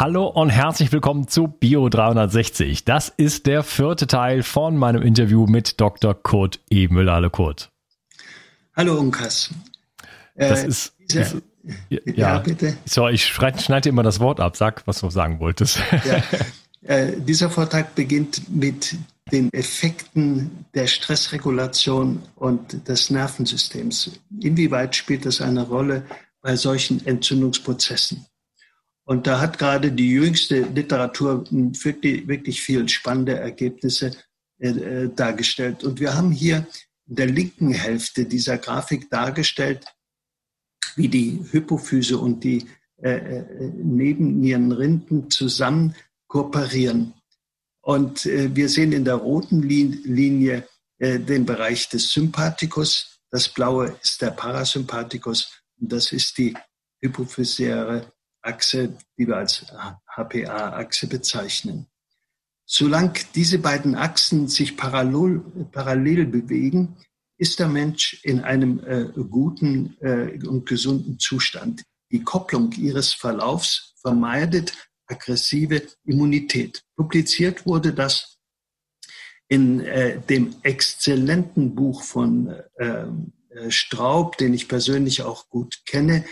Hallo und herzlich willkommen zu Bio 360. Das ist der vierte Teil von meinem Interview mit Dr. Kurt E. Müller. Hallo Kurt. Hallo Unkas. Das äh, ist, ist ja, ja, bitte. So, ich schneide immer das Wort ab. Sag, was du sagen wolltest. Ja. Äh, dieser Vortrag beginnt mit den Effekten der Stressregulation und des Nervensystems. Inwieweit spielt das eine Rolle bei solchen Entzündungsprozessen? Und da hat gerade die jüngste Literatur wirklich, wirklich viel spannende Ergebnisse äh, äh dargestellt. Und wir haben hier in der linken Hälfte dieser Grafik dargestellt, wie die Hypophyse und die äh, äh, Nebennierenrinden zusammen kooperieren. Und äh, wir sehen in der roten Linie äh, den Bereich des Sympathikus. Das blaue ist der Parasympathikus und das ist die hypophysäre Achse, die wir als HPA-Achse bezeichnen. Solange diese beiden Achsen sich parallel, parallel bewegen, ist der Mensch in einem äh, guten äh, und gesunden Zustand. Die Kopplung ihres Verlaufs vermeidet aggressive Immunität. Publiziert wurde das in äh, dem exzellenten Buch von ähm, äh, Straub, den ich persönlich auch gut kenne,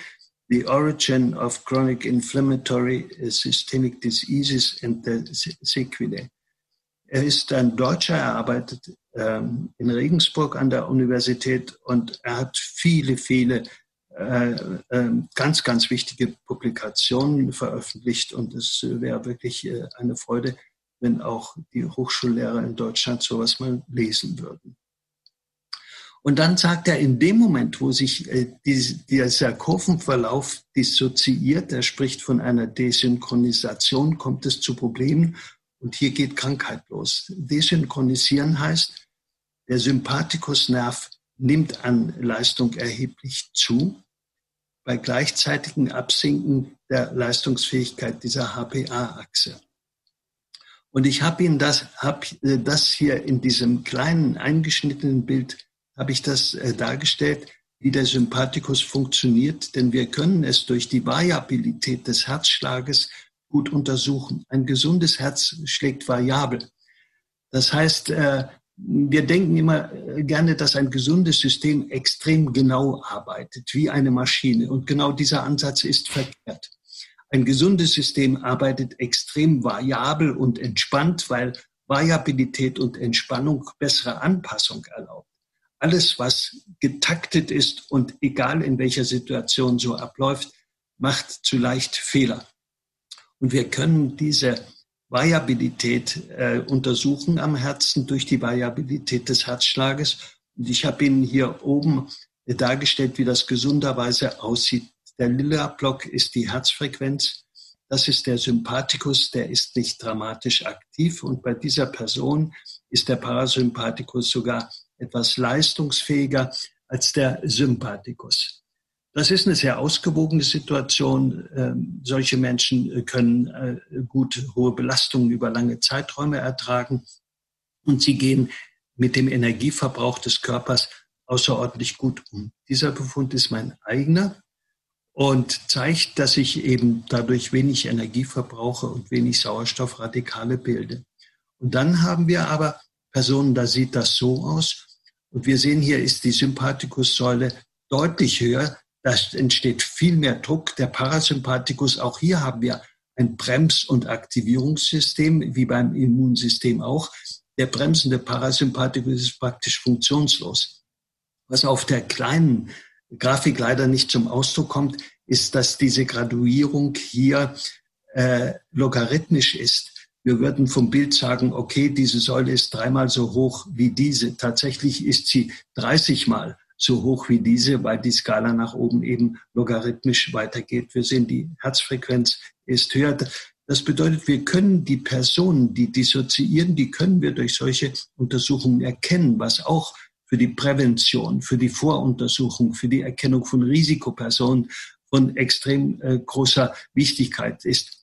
The Origin of Chronic Inflammatory Systemic Diseases and the Sequelae. Er ist ein Deutscher, er arbeitet ähm, in Regensburg an der Universität und er hat viele, viele äh, äh, ganz, ganz wichtige Publikationen veröffentlicht und es wäre wirklich äh, eine Freude, wenn auch die Hochschullehrer in Deutschland sowas mal lesen würden. Und dann sagt er, in dem Moment, wo sich äh, dieser Kurvenverlauf dissoziiert, er spricht von einer Desynchronisation, kommt es zu Problemen und hier geht Krankheit los. Desynchronisieren heißt, der Sympathikusnerv nimmt an Leistung erheblich zu bei gleichzeitigem Absinken der Leistungsfähigkeit dieser HPA-Achse. Und ich habe Ihnen das, hab äh, das hier in diesem kleinen eingeschnittenen Bild, habe ich das äh, dargestellt, wie der Sympathikus funktioniert, denn wir können es durch die Variabilität des Herzschlages gut untersuchen. Ein gesundes Herz schlägt variabel. Das heißt, äh, wir denken immer äh, gerne, dass ein gesundes System extrem genau arbeitet, wie eine Maschine. Und genau dieser Ansatz ist verkehrt. Ein gesundes System arbeitet extrem variabel und entspannt, weil Variabilität und Entspannung bessere Anpassung erlaubt. Alles, was getaktet ist und egal in welcher Situation so abläuft, macht zu leicht Fehler. Und wir können diese Variabilität äh, untersuchen am Herzen durch die Variabilität des Herzschlages. Und ich habe Ihnen hier oben äh, dargestellt, wie das gesunderweise aussieht. Der lila Block ist die Herzfrequenz. Das ist der Sympathikus, der ist nicht dramatisch aktiv. Und bei dieser Person ist der Parasympathikus sogar etwas leistungsfähiger als der Sympathikus. Das ist eine sehr ausgewogene Situation. Ähm, solche Menschen können äh, gut hohe Belastungen über lange Zeiträume ertragen und sie gehen mit dem Energieverbrauch des Körpers außerordentlich gut um. Dieser Befund ist mein eigener und zeigt, dass ich eben dadurch wenig Energie verbrauche und wenig Sauerstoffradikale bilde. Und dann haben wir aber Personen, da sieht das so aus. Und wir sehen hier ist die Sympathikussäule deutlich höher. Da entsteht viel mehr Druck. Der Parasympathikus, auch hier haben wir ein Brems- und Aktivierungssystem, wie beim Immunsystem auch. Der bremsende Parasympathikus ist praktisch funktionslos. Was auf der kleinen Grafik leider nicht zum Ausdruck kommt, ist, dass diese Graduierung hier äh, logarithmisch ist. Wir würden vom Bild sagen, okay, diese Säule ist dreimal so hoch wie diese. Tatsächlich ist sie 30 Mal so hoch wie diese, weil die Skala nach oben eben logarithmisch weitergeht. Wir sehen, die Herzfrequenz ist höher. Das bedeutet, wir können die Personen, die dissoziieren, die können wir durch solche Untersuchungen erkennen, was auch für die Prävention, für die Voruntersuchung, für die Erkennung von Risikopersonen von extrem äh, großer Wichtigkeit ist.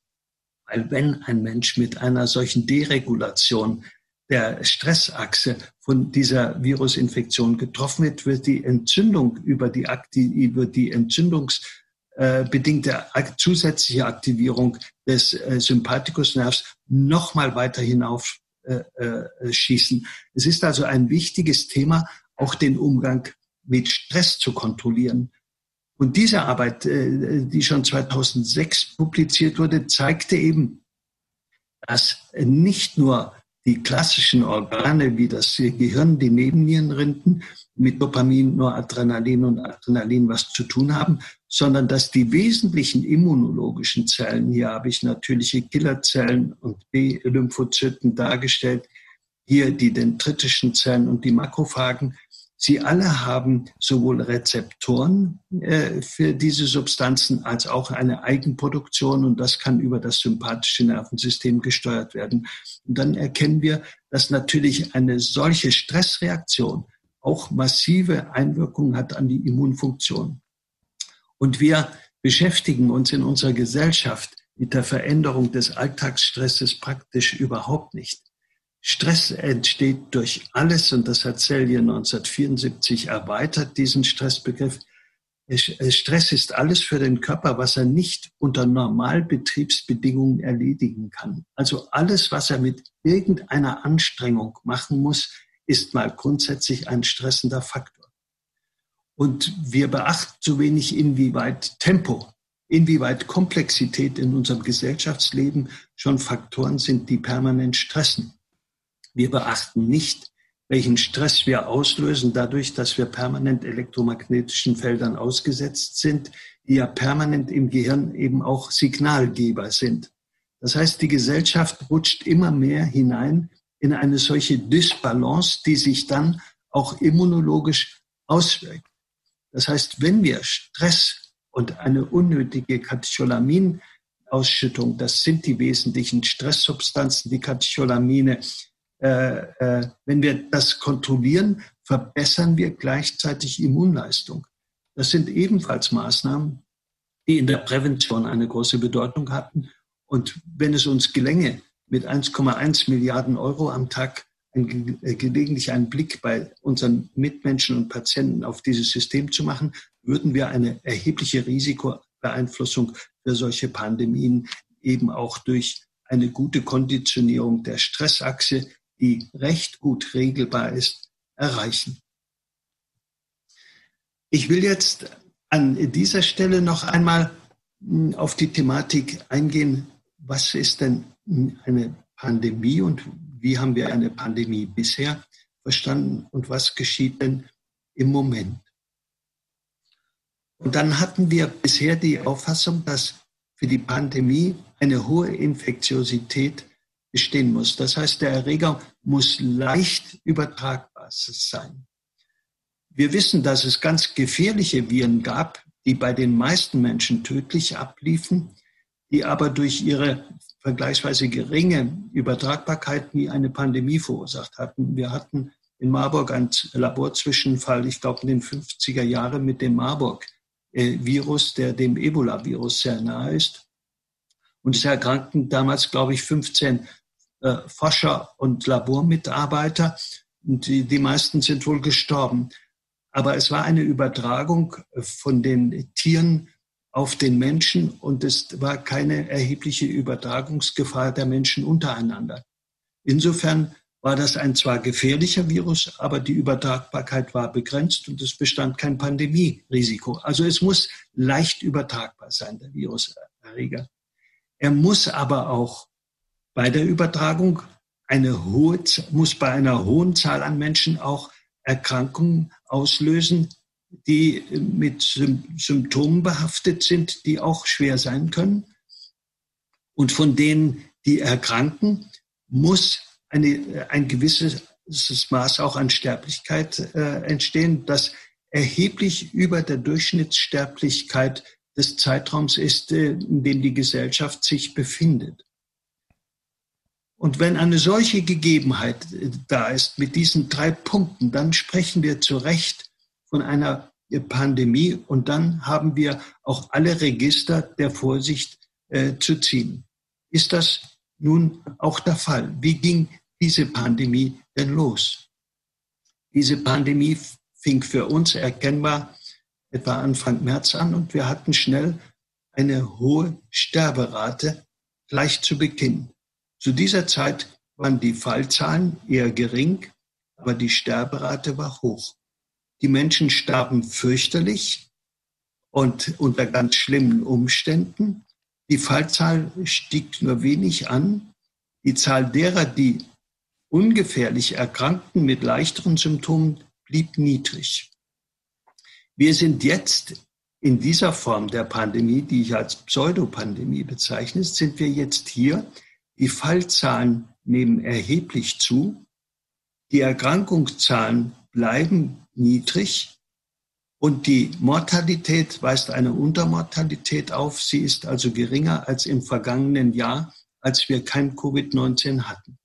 Weil wenn ein Mensch mit einer solchen Deregulation der Stressachse von dieser Virusinfektion getroffen wird, wird die Entzündung über die, über die entzündungsbedingte äh, zusätzliche Aktivierung des äh, Sympathikusnervs nochmal weiter hinauf äh, äh. Es ist also ein wichtiges Thema, auch den Umgang mit Stress zu kontrollieren. Und diese Arbeit, äh, die schon 2006 publiziert wurde, zeigte eben, dass nicht nur die klassischen Organe wie das Gehirn, die Nebennierenrinden mit Dopamin, Noradrenalin und Adrenalin was zu tun haben, sondern dass die wesentlichen immunologischen Zellen, hier habe ich natürliche Killerzellen und B-Lymphozyten dargestellt, hier die dendritischen Zellen und die Makrophagen, Sie alle haben sowohl Rezeptoren äh, für diese Substanzen als auch eine Eigenproduktion und das kann über das sympathische Nervensystem gesteuert werden. Und dann erkennen wir, dass natürlich eine solche Stressreaktion auch massive Einwirkungen hat an die Immunfunktion. Und wir beschäftigen uns in unserer Gesellschaft mit der Veränderung des Alltagsstresses praktisch überhaupt nicht. Stress entsteht durch alles und das hat Selye 1974 erweitert, diesen Stressbegriff. Stress ist alles für den Körper, was er nicht unter Normalbetriebsbedingungen erledigen kann. Also alles, was er mit irgendeiner Anstrengung machen muss, ist mal grundsätzlich ein stressender Faktor. Und wir beachten zu wenig, inwieweit Tempo, inwieweit Komplexität in unserem Gesellschaftsleben schon Faktoren sind, die permanent stressen. Wir beachten nicht, welchen Stress wir auslösen dadurch, dass wir permanent elektromagnetischen Feldern ausgesetzt sind, die ja permanent im Gehirn eben auch Signalgeber sind. Das heißt, die Gesellschaft rutscht immer mehr hinein in eine solche Dysbalance, die sich dann auch immunologisch auswirkt. Das heißt, wenn wir Stress und eine unnötige Katecholaminausschüttung, das sind die wesentlichen Stresssubstanzen, die Katecholamine, wenn wir das kontrollieren, verbessern wir gleichzeitig Immunleistung. Das sind ebenfalls Maßnahmen, die in der Prävention eine große Bedeutung hatten. Und wenn es uns gelänge, mit 1,1 Milliarden Euro am Tag ein, äh, gelegentlich einen Blick bei unseren Mitmenschen und Patienten auf dieses System zu machen, würden wir eine erhebliche Risikobeeinflussung für solche Pandemien eben auch durch eine gute Konditionierung der Stressachse die recht gut regelbar ist, erreichen. Ich will jetzt an dieser Stelle noch einmal hm, auf die Thematik eingehen, was ist denn eine Pandemie und wie haben wir eine Pandemie bisher verstanden und was geschieht denn im Moment. Und dann hatten wir bisher die Auffassung, dass für die Pandemie eine hohe Infektiosität bestehen muss. Das heißt, der Erreger muss leicht übertragbar sein. Wir wissen, dass es ganz gefährliche Viren gab, die bei den meisten Menschen tödlich abliefen, die aber durch ihre vergleichsweise geringe Übertragbarkeit nie eine Pandemie verursacht hatten. Wir hatten in Marburg einen Laborzwischenfall, ich glaube in den 50er Jahren mit dem Marburg-Virus, der dem Ebola-Virus sehr nahe ist. Und es erkrankten damals, glaube ich, 15 äh, Forscher und Labormitarbeiter. Und die, die meisten sind wohl gestorben. Aber es war eine Übertragung von den Tieren auf den Menschen und es war keine erhebliche Übertragungsgefahr der Menschen untereinander. Insofern war das ein zwar gefährlicher Virus, aber die Übertragbarkeit war begrenzt und es bestand kein Pandemierisiko. Also es muss leicht übertragbar sein, der Viruserreger. Er muss aber auch bei der Übertragung eine hohe, muss bei einer hohen Zahl an Menschen auch Erkrankungen auslösen, die mit Symptomen behaftet sind, die auch schwer sein können. Und von denen, die erkranken, muss eine, ein gewisses Maß auch an Sterblichkeit äh, entstehen, das erheblich über der Durchschnittssterblichkeit des Zeitraums ist, äh, in dem die Gesellschaft sich befindet. Und wenn eine solche Gegebenheit äh, da ist mit diesen drei Punkten, dann sprechen wir zu Recht von einer Pandemie und dann haben wir auch alle Register der Vorsicht äh, zu ziehen. Ist das nun auch der Fall? Wie ging diese Pandemie denn los? Diese Pandemie fing für uns erkennbar etwa Anfang März an und wir hatten schnell eine hohe Sterberate gleich zu Beginn. Zu dieser Zeit waren die Fallzahlen eher gering, aber die Sterberate war hoch. Die Menschen starben fürchterlich und unter ganz schlimmen Umständen. Die Fallzahl stieg nur wenig an. Die Zahl derer, die ungefährlich erkrankten mit leichteren Symptomen, blieb niedrig. Wir sind jetzt in dieser Form der Pandemie, die ich als Pseudopandemie bezeichne, sind wir jetzt hier. Die Fallzahlen nehmen erheblich zu. Die Erkrankungszahlen bleiben niedrig und die Mortalität weist eine Untermortalität auf. Sie ist also geringer als im vergangenen Jahr, als wir kein Covid-19 hatten.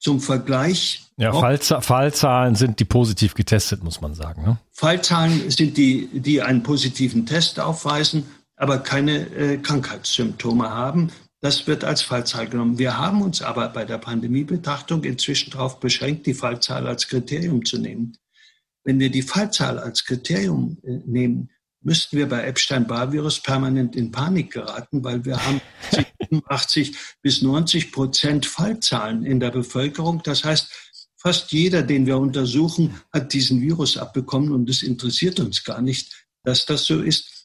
Zum Vergleich. Ja, Fallza Fallzahlen sind die positiv getestet, muss man sagen. Ne? Fallzahlen sind die, die einen positiven Test aufweisen, aber keine äh, Krankheitssymptome haben. Das wird als Fallzahl genommen. Wir haben uns aber bei der Pandemiebetrachtung inzwischen darauf beschränkt, die Fallzahl als Kriterium zu nehmen. Wenn wir die Fallzahl als Kriterium äh, nehmen, müssten wir bei Epstein-Barr-Virus permanent in Panik geraten, weil wir haben 80 bis 90 Prozent Fallzahlen in der Bevölkerung. Das heißt, fast jeder, den wir untersuchen, hat diesen Virus abbekommen und es interessiert uns gar nicht, dass das so ist.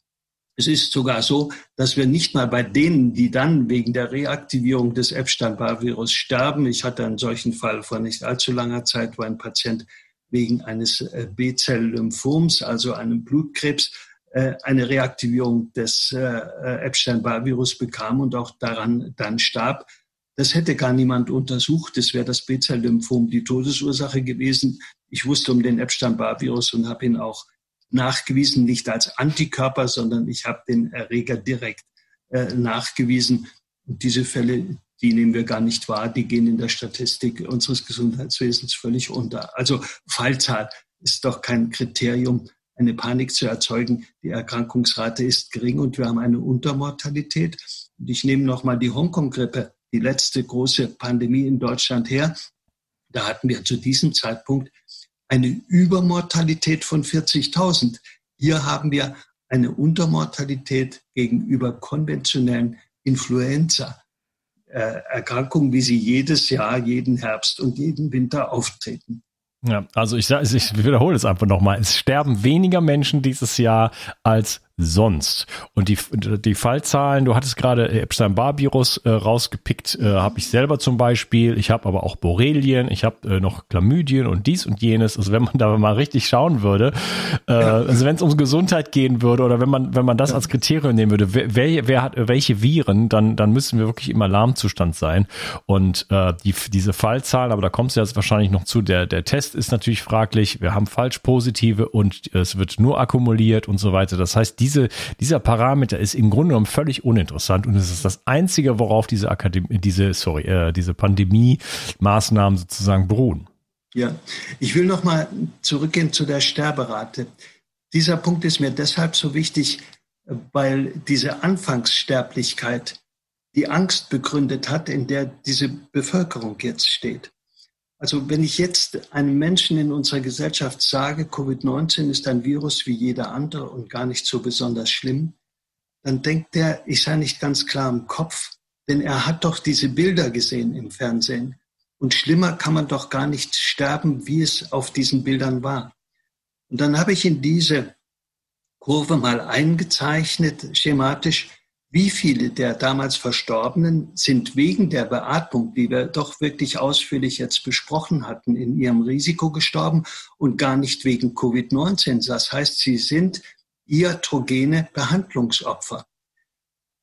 Es ist sogar so, dass wir nicht mal bei denen, die dann wegen der Reaktivierung des Epstein-Barr-Virus sterben, ich hatte einen solchen Fall vor nicht allzu langer Zeit, wo ein Patient wegen eines äh, B-Zell-Lymphoms, also einem Blutkrebs, äh, eine Reaktivierung des äh, Epstein-Barr-Virus bekam und auch daran dann starb. Das hätte gar niemand untersucht. Das wäre das B-Zell-Lymphom die Todesursache gewesen. Ich wusste um den Epstein-Barr-Virus und habe ihn auch nachgewiesen, nicht als Antikörper, sondern ich habe den Erreger direkt äh, nachgewiesen. Und diese Fälle, die nehmen wir gar nicht wahr, die gehen in der Statistik unseres Gesundheitswesens völlig unter. Also Fallzahl ist doch kein Kriterium, eine Panik zu erzeugen. Die Erkrankungsrate ist gering und wir haben eine Untermortalität. Und ich nehme nochmal die Hongkong-Grippe, die letzte große Pandemie in Deutschland her. Da hatten wir zu diesem Zeitpunkt eine Übermortalität von 40.000. Hier haben wir eine Untermortalität gegenüber konventionellen Influenza. Äh, wie sie jedes Jahr, jeden Herbst und jeden Winter auftreten. Ja, also ich, ich wiederhole es einfach nochmal. Es sterben weniger Menschen dieses Jahr als sonst. Und die, die Fallzahlen, du hattest gerade Epstein-Barr-Virus äh, rausgepickt, äh, habe ich selber zum Beispiel. Ich habe aber auch Borrelien, ich habe äh, noch Chlamydien und dies und jenes. Also wenn man da mal richtig schauen würde, äh, ja. also wenn es um Gesundheit gehen würde oder wenn man wenn man das ja. als Kriterium nehmen würde, wer, wer hat welche Viren, dann dann müssen wir wirklich im Alarmzustand sein. Und äh, die, diese Fallzahlen, aber da kommst du jetzt wahrscheinlich noch zu. Der der Test ist natürlich fraglich. Wir haben falsch positive und es wird nur akkumuliert und so weiter. Das heißt diese, dieser Parameter ist im Grunde genommen völlig uninteressant und es ist das einzige, worauf diese Akademie, diese, sorry, äh, diese Pandemie-Maßnahmen sozusagen beruhen. Ja, ich will noch mal zurückgehen zu der Sterberate. Dieser Punkt ist mir deshalb so wichtig, weil diese Anfangssterblichkeit die Angst begründet hat, in der diese Bevölkerung jetzt steht. Also wenn ich jetzt einem Menschen in unserer Gesellschaft sage, Covid-19 ist ein Virus wie jeder andere und gar nicht so besonders schlimm, dann denkt er, ich sei nicht ganz klar im Kopf, denn er hat doch diese Bilder gesehen im Fernsehen. Und schlimmer kann man doch gar nicht sterben, wie es auf diesen Bildern war. Und dann habe ich in diese Kurve mal eingezeichnet, schematisch, wie viele der damals Verstorbenen sind wegen der Beatmung, die wir doch wirklich ausführlich jetzt besprochen hatten, in ihrem Risiko gestorben und gar nicht wegen Covid-19. Das heißt, sie sind iatrogene Behandlungsopfer.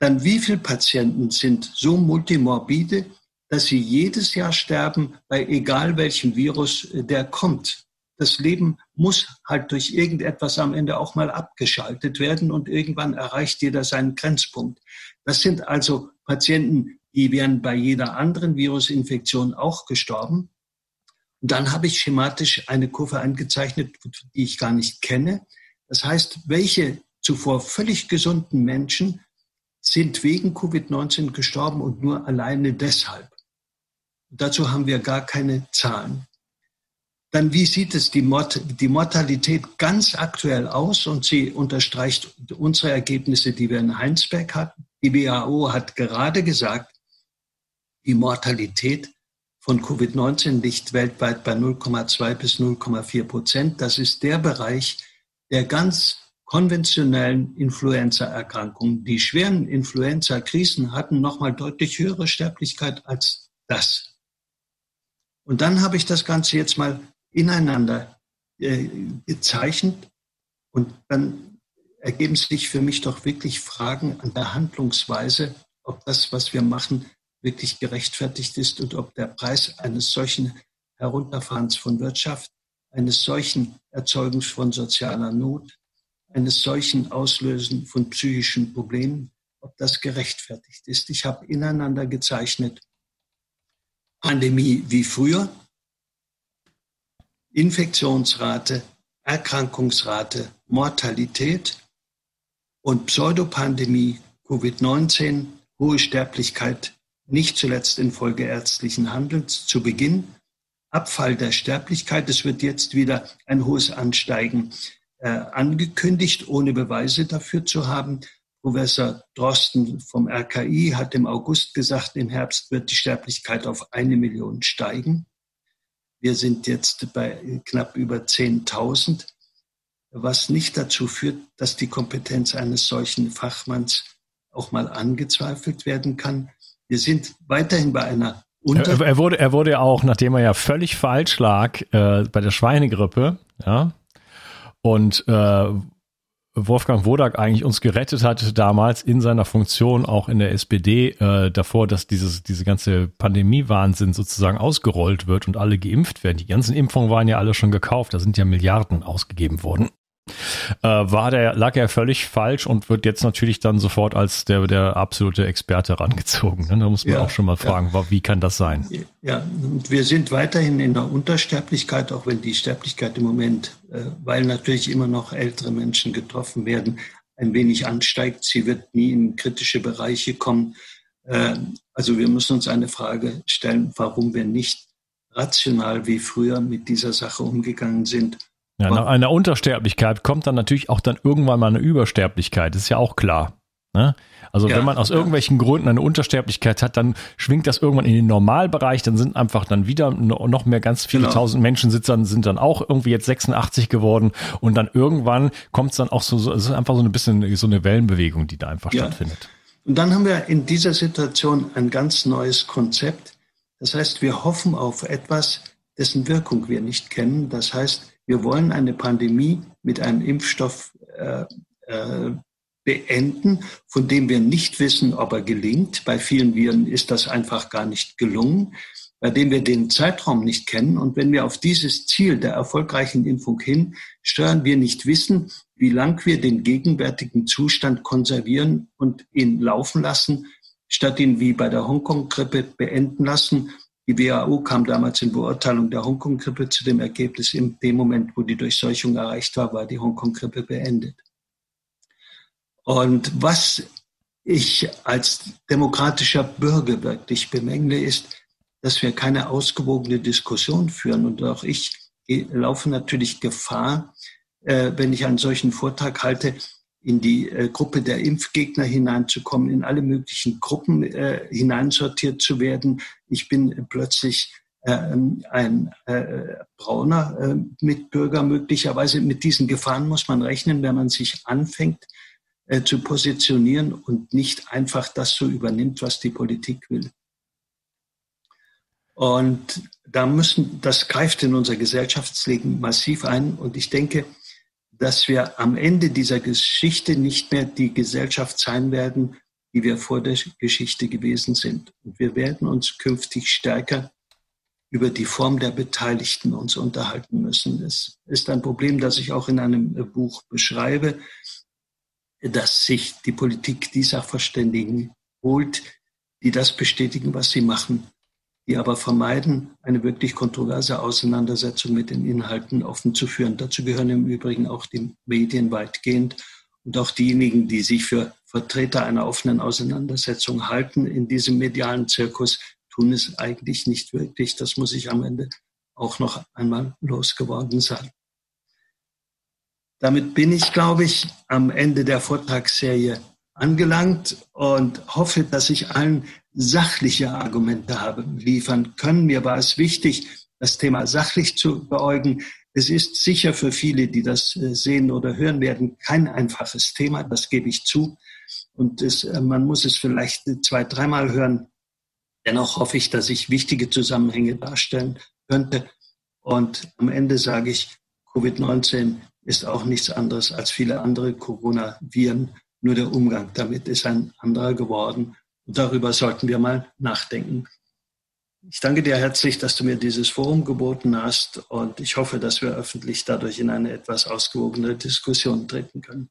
Dann wie viele Patienten sind so multimorbide, dass sie jedes Jahr sterben bei egal welchem Virus der kommt? Das Leben muss halt durch irgendetwas am Ende auch mal abgeschaltet werden und irgendwann erreicht jeder seinen Grenzpunkt. Das sind also Patienten, die wären bei jeder anderen Virusinfektion auch gestorben. Und dann habe ich schematisch eine Kurve eingezeichnet, die ich gar nicht kenne. Das heißt, welche zuvor völlig gesunden Menschen sind wegen Covid-19 gestorben und nur alleine deshalb. dazu haben wir gar keine Zahlen. Dann, wie sieht es die, Mort die Mortalität ganz aktuell aus? Und sie unterstreicht unsere Ergebnisse, die wir in Heinsberg hatten. Die WHO hat gerade gesagt, die Mortalität von Covid-19 liegt weltweit bei 0,2 bis 0,4 Prozent. Das ist der Bereich der ganz konventionellen Influenza-Erkrankungen. Die schweren Influenza-Krisen hatten nochmal deutlich höhere Sterblichkeit als das. Und dann habe ich das Ganze jetzt mal ineinander äh, gezeichnet. Und dann ergeben sich für mich doch wirklich Fragen an der Handlungsweise, ob das, was wir machen, wirklich gerechtfertigt ist und ob der Preis eines solchen Herunterfahrens von Wirtschaft, eines solchen Erzeugens von sozialer Not, eines solchen Auslösen von psychischen Problemen, ob das gerechtfertigt ist. Ich habe ineinander gezeichnet. Pandemie wie früher, Infektionsrate, Erkrankungsrate, Mortalität und Pseudopandemie, Covid-19, hohe Sterblichkeit, nicht zuletzt infolge ärztlichen Handelns zu Beginn, Abfall der Sterblichkeit. Es wird jetzt wieder ein hohes Ansteigen äh, angekündigt, ohne Beweise dafür zu haben. Professor Drosten vom RKI hat im August gesagt, im Herbst wird die Sterblichkeit auf eine Million steigen. Wir sind jetzt bei knapp über 10.000, was nicht dazu führt, dass die Kompetenz eines solchen Fachmanns auch mal angezweifelt werden kann. Wir sind weiterhin bei einer Unter er, wurde, er wurde auch, nachdem er ja völlig falsch lag äh, bei der Schweinegrippe, ja, und äh, Wolfgang Wodak eigentlich uns gerettet hat damals in seiner Funktion auch in der SPD äh, davor, dass dieses diese ganze Pandemie-Wahnsinn sozusagen ausgerollt wird und alle geimpft werden. Die ganzen Impfungen waren ja alle schon gekauft, da sind ja Milliarden ausgegeben worden äh, war der, lag er völlig falsch und wird jetzt natürlich dann sofort als der, der absolute Experte rangezogen. Ne? Da muss man ja, auch schon mal fragen, ja. wie kann das sein? Ja, und wir sind weiterhin in der Untersterblichkeit, auch wenn die Sterblichkeit im Moment, äh, weil natürlich immer noch ältere Menschen getroffen werden, ein wenig ansteigt. Sie wird nie in kritische Bereiche kommen. Äh, also wir müssen uns eine Frage stellen, warum wir nicht rational wie früher mit dieser Sache umgegangen sind ja, nach einer Untersterblichkeit kommt dann natürlich auch dann irgendwann mal eine Übersterblichkeit, ist ja auch klar. Ne? Also ja, wenn man aus irgendwelchen Gründen eine Untersterblichkeit hat, dann schwingt das irgendwann in den Normalbereich, dann sind einfach dann wieder noch mehr ganz viele genau. tausend Menschen dann, sind dann auch irgendwie jetzt 86 geworden und dann irgendwann kommt es dann auch so, so, es ist einfach so ein bisschen so eine Wellenbewegung, die da einfach ja. stattfindet. Und dann haben wir in dieser Situation ein ganz neues Konzept. Das heißt, wir hoffen auf etwas, dessen Wirkung wir nicht kennen. Das heißt, wir wollen eine Pandemie mit einem Impfstoff äh, äh, beenden, von dem wir nicht wissen, ob er gelingt. Bei vielen Viren ist das einfach gar nicht gelungen, bei dem wir den Zeitraum nicht kennen. Und wenn wir auf dieses Ziel der erfolgreichen Impfung hin steuern, wir nicht wissen, wie lang wir den gegenwärtigen Zustand konservieren und ihn laufen lassen, statt ihn wie bei der Hongkong-Grippe beenden lassen. Die WHO kam damals in Beurteilung der Hongkong-Grippe zu dem Ergebnis, in dem Moment, wo die Durchseuchung erreicht war, war die Hongkong-Grippe beendet. Und was ich als demokratischer Bürger wirklich bemängle, ist, dass wir keine ausgewogene Diskussion führen. Und auch ich laufe natürlich Gefahr, äh, wenn ich einen solchen Vortrag halte, in die äh, Gruppe der Impfgegner hineinzukommen, in alle möglichen Gruppen äh, hineinsortiert zu werden. Ich bin plötzlich ähm, ein äh, brauner äh, Mitbürger möglicherweise. Mit diesen Gefahren muss man rechnen, wenn man sich anfängt äh, zu positionieren und nicht einfach das so übernimmt, was die Politik will. Und da müssen, das greift in unser Gesellschaftsleben massiv ein. Und ich denke, dass wir am Ende dieser Geschichte nicht mehr die Gesellschaft sein werden, die wir vor der Geschichte gewesen sind. Und wir werden uns künftig stärker über die Form der Beteiligten uns unterhalten müssen. Es ist ein Problem, das ich auch in einem Buch beschreibe, dass sich die Politik die Sachverständigen holt, die das bestätigen, was sie machen die aber vermeiden, eine wirklich kontroverse Auseinandersetzung mit den Inhalten offen zu führen. Dazu gehören im Übrigen auch die Medien weitgehend und auch diejenigen, die sich für Vertreter einer offenen Auseinandersetzung halten in diesem medialen Zirkus, tun es eigentlich nicht wirklich. Das muss ich am Ende auch noch einmal losgeworden sein. Damit bin ich, glaube ich, am Ende der Vortragsserie angelangt und hoffe, dass ich allen sachliche Argumente habe liefern können. Mir war es wichtig, das Thema sachlich zu beäugen. Es ist sicher für viele, die das äh, sehen oder hören werden, kein einfaches Thema, das gebe ich zu. Und es, äh, man muss es vielleicht zwei, dreimal hören. Dennoch hoffe ich, dass ich wichtige Zusammenhänge darstellen könnte. Und am Ende sage ich, Covid-19 ist auch nichts anderes als viele andere Coronaviren. Nur der Umgang damit ist ein anderer geworden. Und darüber sollten wir mal nachdenken. Ich danke dir herzlich, dass du mir dieses Forum geboten hast und ich hoffe, dass wir öffentlich dadurch in eine etwas ausgewogene Diskussion treten können.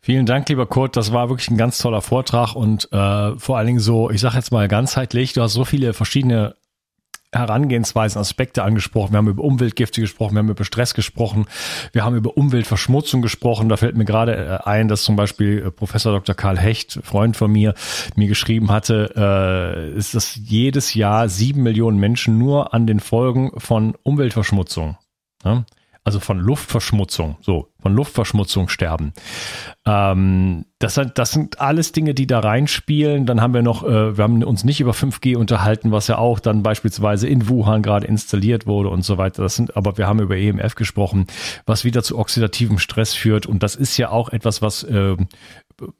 Vielen Dank, lieber Kurt. Das war wirklich ein ganz toller Vortrag und äh, vor allen Dingen so, ich sage jetzt mal ganzheitlich, du hast so viele verschiedene Herangehensweisen, Aspekte angesprochen. Wir haben über Umweltgifte gesprochen, wir haben über Stress gesprochen, wir haben über Umweltverschmutzung gesprochen. Da fällt mir gerade äh, ein, dass zum Beispiel äh, Professor Dr. Karl Hecht, Freund von mir, mir geschrieben hatte, äh, ist, dass jedes Jahr sieben Millionen Menschen nur an den Folgen von Umweltverschmutzung ja, also von Luftverschmutzung, so, von Luftverschmutzung sterben. Ähm, das, das sind alles Dinge, die da reinspielen. Dann haben wir noch, äh, wir haben uns nicht über 5G unterhalten, was ja auch dann beispielsweise in Wuhan gerade installiert wurde und so weiter. Das sind, aber wir haben über EMF gesprochen, was wieder zu oxidativem Stress führt. Und das ist ja auch etwas, was äh,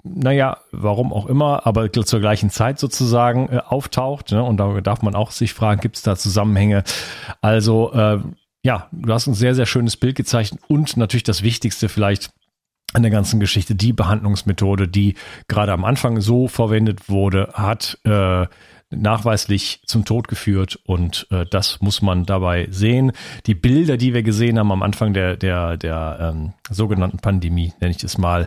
naja, warum auch immer, aber zur gleichen Zeit sozusagen äh, auftaucht. Ne? Und da darf man auch sich fragen, gibt es da Zusammenhänge? Also äh, ja, du hast ein sehr, sehr schönes Bild gezeichnet und natürlich das Wichtigste vielleicht an der ganzen Geschichte, die Behandlungsmethode, die gerade am Anfang so verwendet wurde, hat äh, nachweislich zum Tod geführt und äh, das muss man dabei sehen. Die Bilder, die wir gesehen haben am Anfang der, der, der ähm, sogenannten Pandemie, nenne ich es mal,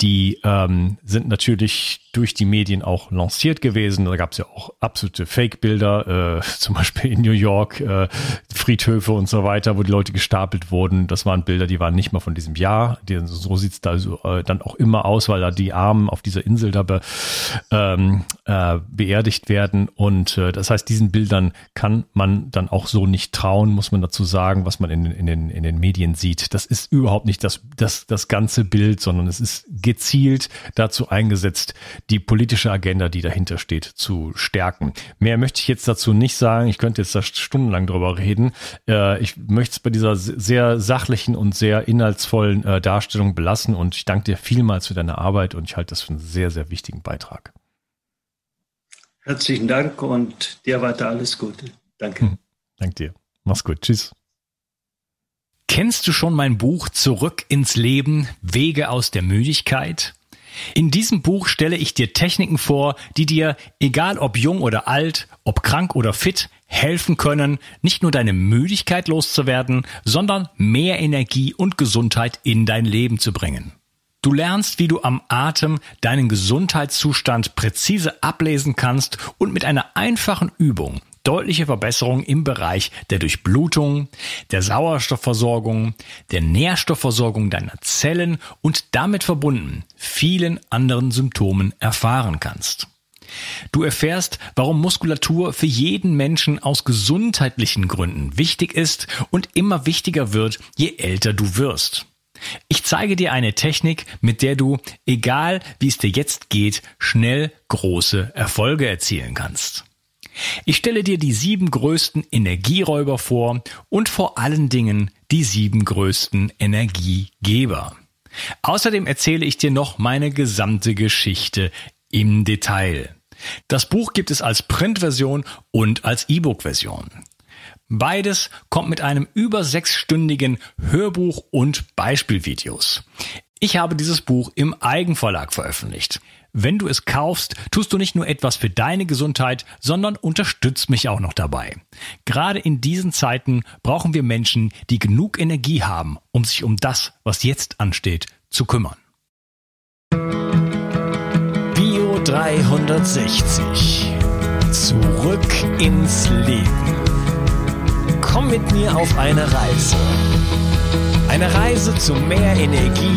die ähm, sind natürlich durch die Medien auch lanciert gewesen. Da gab es ja auch absolute Fake-Bilder, äh, zum Beispiel in New York, äh, Friedhöfe und so weiter, wo die Leute gestapelt wurden. Das waren Bilder, die waren nicht mal von diesem Jahr. Die, so sieht's da so, äh, dann auch immer aus, weil da die Armen auf dieser Insel da be, ähm, äh, beerdigt werden. Und äh, das heißt, diesen Bildern kann man dann auch so nicht trauen, muss man dazu sagen, was man in, in, den, in den Medien sieht. Das ist überhaupt nicht das, das, das ganze Bild, sondern es ist gezielt dazu eingesetzt, die politische Agenda, die dahinter steht, zu stärken. Mehr möchte ich jetzt dazu nicht sagen. Ich könnte jetzt da stundenlang drüber reden. Äh, ich möchte es bei dieser sehr sachlichen und sehr inhaltsvollen äh, Darstellung belassen und ich danke dir vielmals für deine Arbeit und ich halte das für einen sehr, sehr wichtigen Beitrag. Herzlichen Dank und dir weiter alles Gute. Danke. Hm, danke dir. Mach's gut. Tschüss. Kennst du schon mein Buch Zurück ins Leben, Wege aus der Müdigkeit? In diesem Buch stelle ich dir Techniken vor, die dir, egal ob jung oder alt, ob krank oder fit, helfen können, nicht nur deine Müdigkeit loszuwerden, sondern mehr Energie und Gesundheit in dein Leben zu bringen. Du lernst, wie du am Atem deinen Gesundheitszustand präzise ablesen kannst und mit einer einfachen Übung deutliche Verbesserungen im Bereich der Durchblutung, der Sauerstoffversorgung, der Nährstoffversorgung deiner Zellen und damit verbunden vielen anderen Symptomen erfahren kannst. Du erfährst, warum Muskulatur für jeden Menschen aus gesundheitlichen Gründen wichtig ist und immer wichtiger wird, je älter du wirst. Ich zeige dir eine Technik, mit der du, egal wie es dir jetzt geht, schnell große Erfolge erzielen kannst. Ich stelle dir die sieben größten Energieräuber vor und vor allen Dingen die sieben größten Energiegeber. Außerdem erzähle ich dir noch meine gesamte Geschichte im Detail. Das Buch gibt es als Printversion und als E-Book-Version. Beides kommt mit einem über sechsstündigen Hörbuch und Beispielvideos. Ich habe dieses Buch im Eigenverlag veröffentlicht. Wenn du es kaufst, tust du nicht nur etwas für deine Gesundheit, sondern unterstützt mich auch noch dabei. Gerade in diesen Zeiten brauchen wir Menschen, die genug Energie haben, um sich um das, was jetzt ansteht, zu kümmern. Bio 360. Zurück ins Leben. Komm mit mir auf eine Reise. Eine Reise zu mehr Energie